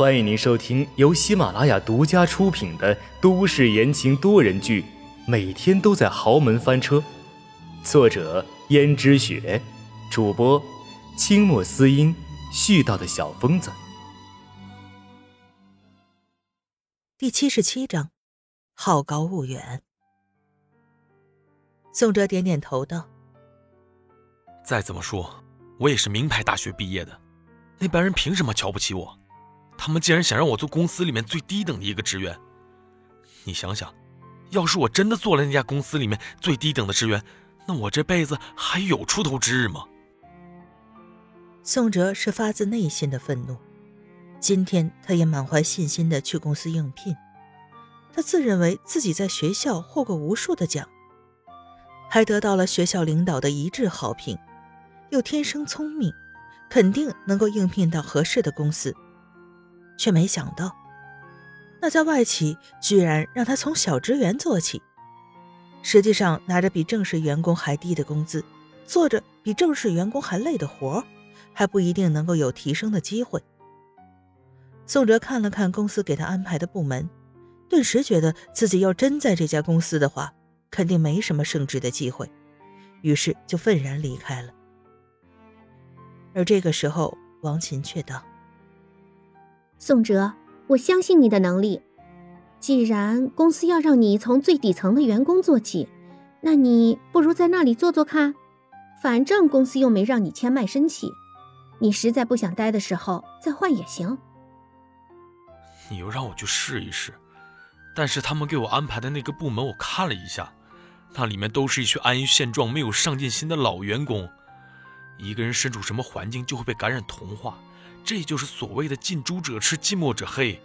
欢迎您收听由喜马拉雅独家出品的都市言情多人剧《每天都在豪门翻车》，作者：胭脂雪，主播：清墨思音，絮叨的小疯子。第七十七章，好高骛远。宋哲点点头道：“再怎么说，我也是名牌大学毕业的，那帮人凭什么瞧不起我？”他们竟然想让我做公司里面最低等的一个职员。你想想，要是我真的做了那家公司里面最低等的职员，那我这辈子还有出头之日吗？宋哲是发自内心的愤怒。今天他也满怀信心的去公司应聘。他自认为自己在学校获过无数的奖，还得到了学校领导的一致好评，又天生聪明，肯定能够应聘到合适的公司。却没想到，那家外企居然让他从小职员做起，实际上拿着比正式员工还低的工资，做着比正式员工还累的活儿还不一定能够有提升的机会。宋哲看了看公司给他安排的部门，顿时觉得自己要真在这家公司的话，肯定没什么升职的机会，于是就愤然离开了。而这个时候，王琴却道。宋哲，我相信你的能力。既然公司要让你从最底层的员工做起，那你不如在那里做做看。反正公司又没让你签卖身契，你实在不想待的时候再换也行。你又让我去试一试，但是他们给我安排的那个部门，我看了一下，那里面都是一群安于现状、没有上进心的老员工。一个人身处什么环境，就会被感染同化。这就是所谓的近朱者赤，近墨者黑。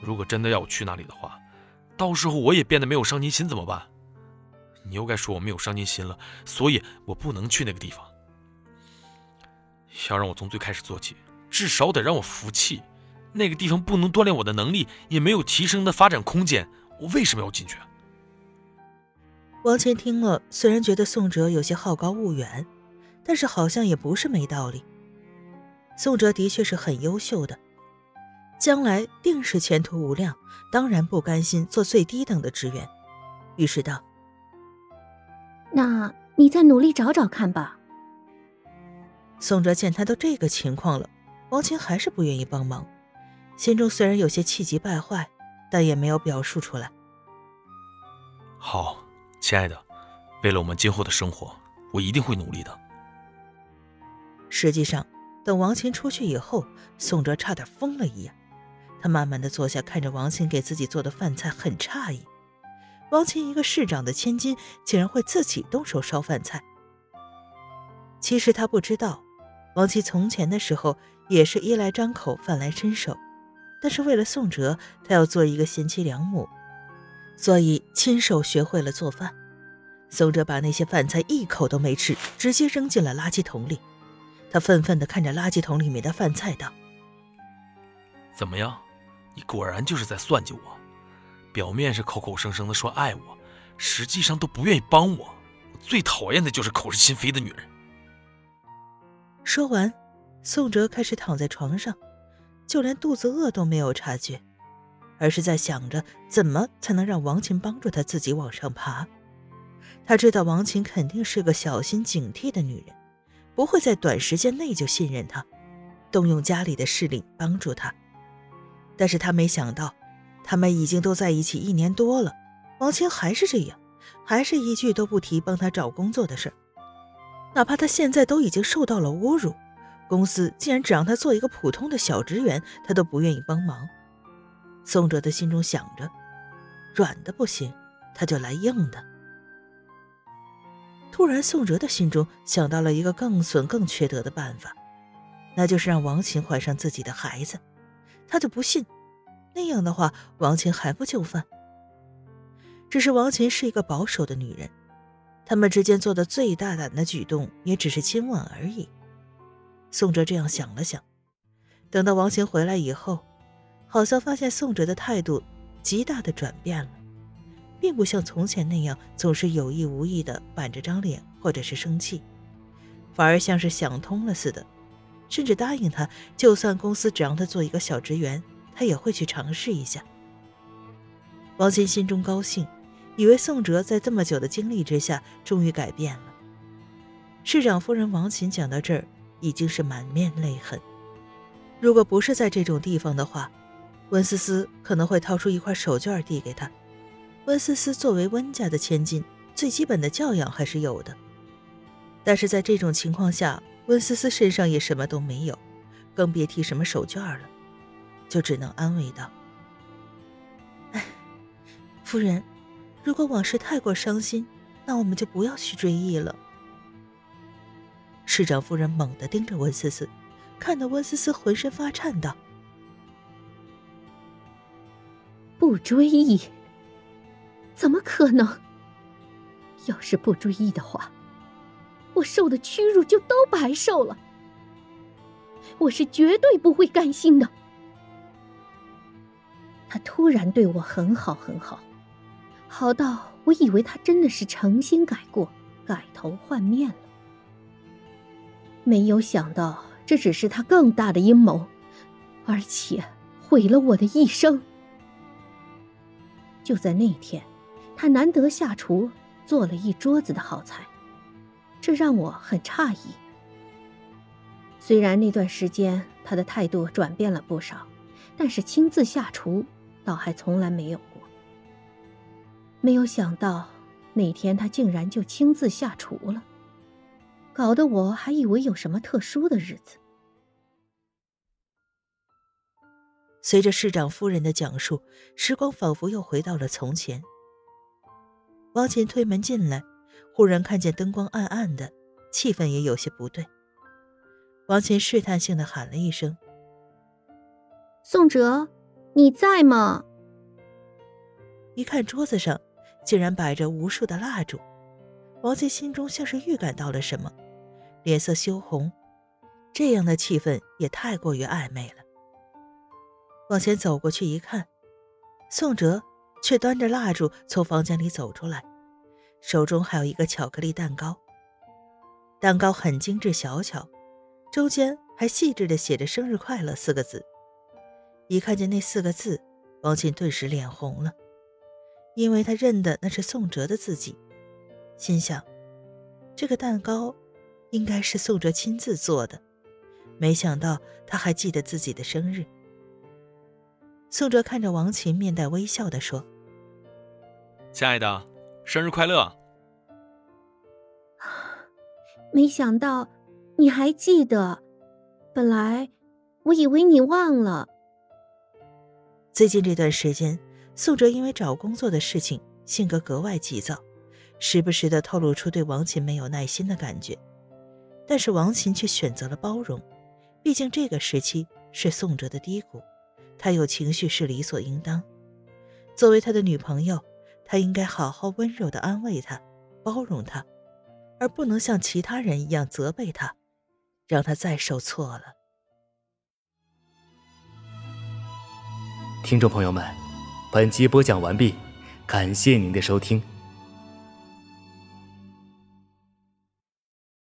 如果真的要我去那里的话，到时候我也变得没有上进心怎么办？你又该说我没有上进心了，所以我不能去那个地方。要让我从最开始做起，至少得让我服气。那个地方不能锻炼我的能力，也没有提升的发展空间，我为什么要进去？王谦听了，虽然觉得宋哲有些好高骛远，但是好像也不是没道理。宋哲的确是很优秀的，将来定是前途无量，当然不甘心做最低等的职员，于是道：“那你再努力找找看吧。”宋哲见他都这个情况了，王琴还是不愿意帮忙，心中虽然有些气急败坏，但也没有表述出来。好，亲爱的，为了我们今后的生活，我一定会努力的。实际上。等王琴出去以后，宋哲差点疯了一样。他慢慢的坐下，看着王琴给自己做的饭菜，很诧异。王琴一个市长的千金，竟然会自己动手烧饭菜。其实他不知道，王琴从前的时候也是衣来张口，饭来伸手，但是为了宋哲，他要做一个贤妻良母，所以亲手学会了做饭。宋哲把那些饭菜一口都没吃，直接扔进了垃圾桶里。他愤愤地看着垃圾桶里面的饭菜，道：“怎么样？你果然就是在算计我。表面是口口声声的说爱我，实际上都不愿意帮我。我最讨厌的就是口是心非的女人。”说完，宋哲开始躺在床上，就连肚子饿都没有察觉，而是在想着怎么才能让王琴帮助他自己往上爬。他知道王琴肯定是个小心警惕的女人。不会在短时间内就信任他，动用家里的势力帮助他。但是他没想到，他们已经都在一起一年多了，王青还是这样，还是一句都不提帮他找工作的事儿。哪怕他现在都已经受到了侮辱，公司竟然只让他做一个普通的小职员，他都不愿意帮忙。宋哲的心中想着，软的不行，他就来硬的。突然，宋哲的心中想到了一个更损、更缺德的办法，那就是让王琴怀上自己的孩子。他就不信，那样的话，王琴还不就范？只是王琴是一个保守的女人，他们之间做的最大胆的举动，也只是亲吻而已。宋哲这样想了想，等到王琴回来以后，好像发现宋哲的态度极大的转变了。并不像从前那样总是有意无意的板着张脸或者是生气，反而像是想通了似的，甚至答应他，就算公司只让他做一个小职员，他也会去尝试一下。王琴心中高兴，以为宋哲在这么久的经历之下终于改变了。市长夫人王琴讲到这儿，已经是满面泪痕。如果不是在这种地方的话，温思思可能会掏出一块手绢递给他。温思思作为温家的千金，最基本的教养还是有的。但是在这种情况下，温思思身上也什么都没有，更别提什么手绢了，就只能安慰道：“哎，夫人，如果往事太过伤心，那我们就不要去追忆了。”市长夫人猛地盯着温思思，看得温思思浑身发颤，道：“不追忆？怎么可能？要是不追忆的话……”我受的屈辱就都白受了，我是绝对不会甘心的。他突然对我很好很好，好到我以为他真的是诚心改过、改头换面了。没有想到，这只是他更大的阴谋，而且毁了我的一生。就在那天，他难得下厨，做了一桌子的好菜。这让我很诧异。虽然那段时间他的态度转变了不少，但是亲自下厨倒还从来没有过。没有想到那天他竟然就亲自下厨了，搞得我还以为有什么特殊的日子。随着市长夫人的讲述，时光仿佛又回到了从前。王琴推门进来。忽然看见灯光暗暗的，气氛也有些不对。王琴试探性的喊了一声：“宋哲，你在吗？”一看桌子上竟然摆着无数的蜡烛，王琴心中像是预感到了什么，脸色羞红。这样的气氛也太过于暧昧了。往前走过去一看，宋哲却端着蜡烛从房间里走出来。手中还有一个巧克力蛋糕，蛋糕很精致小巧，中间还细致的写着“生日快乐”四个字。一看见那四个字，王琴顿时脸红了，因为他认得那是宋哲的字迹，心想：这个蛋糕应该是宋哲亲自做的。没想到他还记得自己的生日。宋哲看着王琴，面带微笑的说：“亲爱的。”生日快乐！没想到你还记得，本来我以为你忘了。最近这段时间，宋哲因为找工作的事情，性格格外急躁，时不时的透露出对王琴没有耐心的感觉。但是王琴却选择了包容，毕竟这个时期是宋哲的低谷，他有情绪是理所应当。作为他的女朋友。他应该好好温柔的安慰他，包容他，而不能像其他人一样责备他，让他再受挫了。听众朋友们，本集播讲完毕，感谢您的收听。